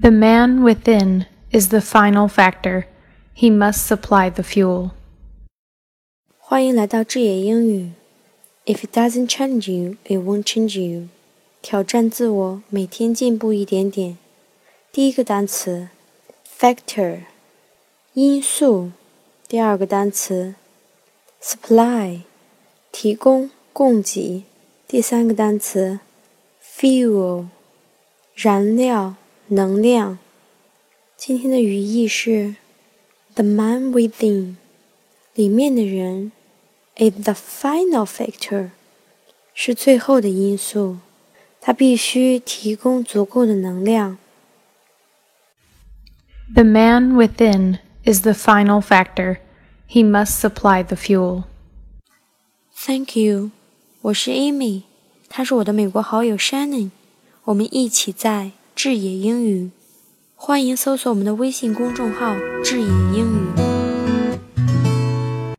The man within is the final factor. He must supply the fuel. 欢迎来到智野英语。If it doesn't change you, it won't change you. 挑战自我，每天进步一点点。第一个单词，factor，因素。第二个单词，supply，提供、供给。第三个单词，fuel，燃料、 能量。今天的语义是，the man within，里面的人，is the final factor，是最后的因素，他必须提供足够的能量。The man within is the final factor. He must supply the fuel. Thank you. 我是 Amy，他是我的美国好友 Shannon。我们一起在 智野英语，欢迎搜索我们的微信公众号“智野英语”。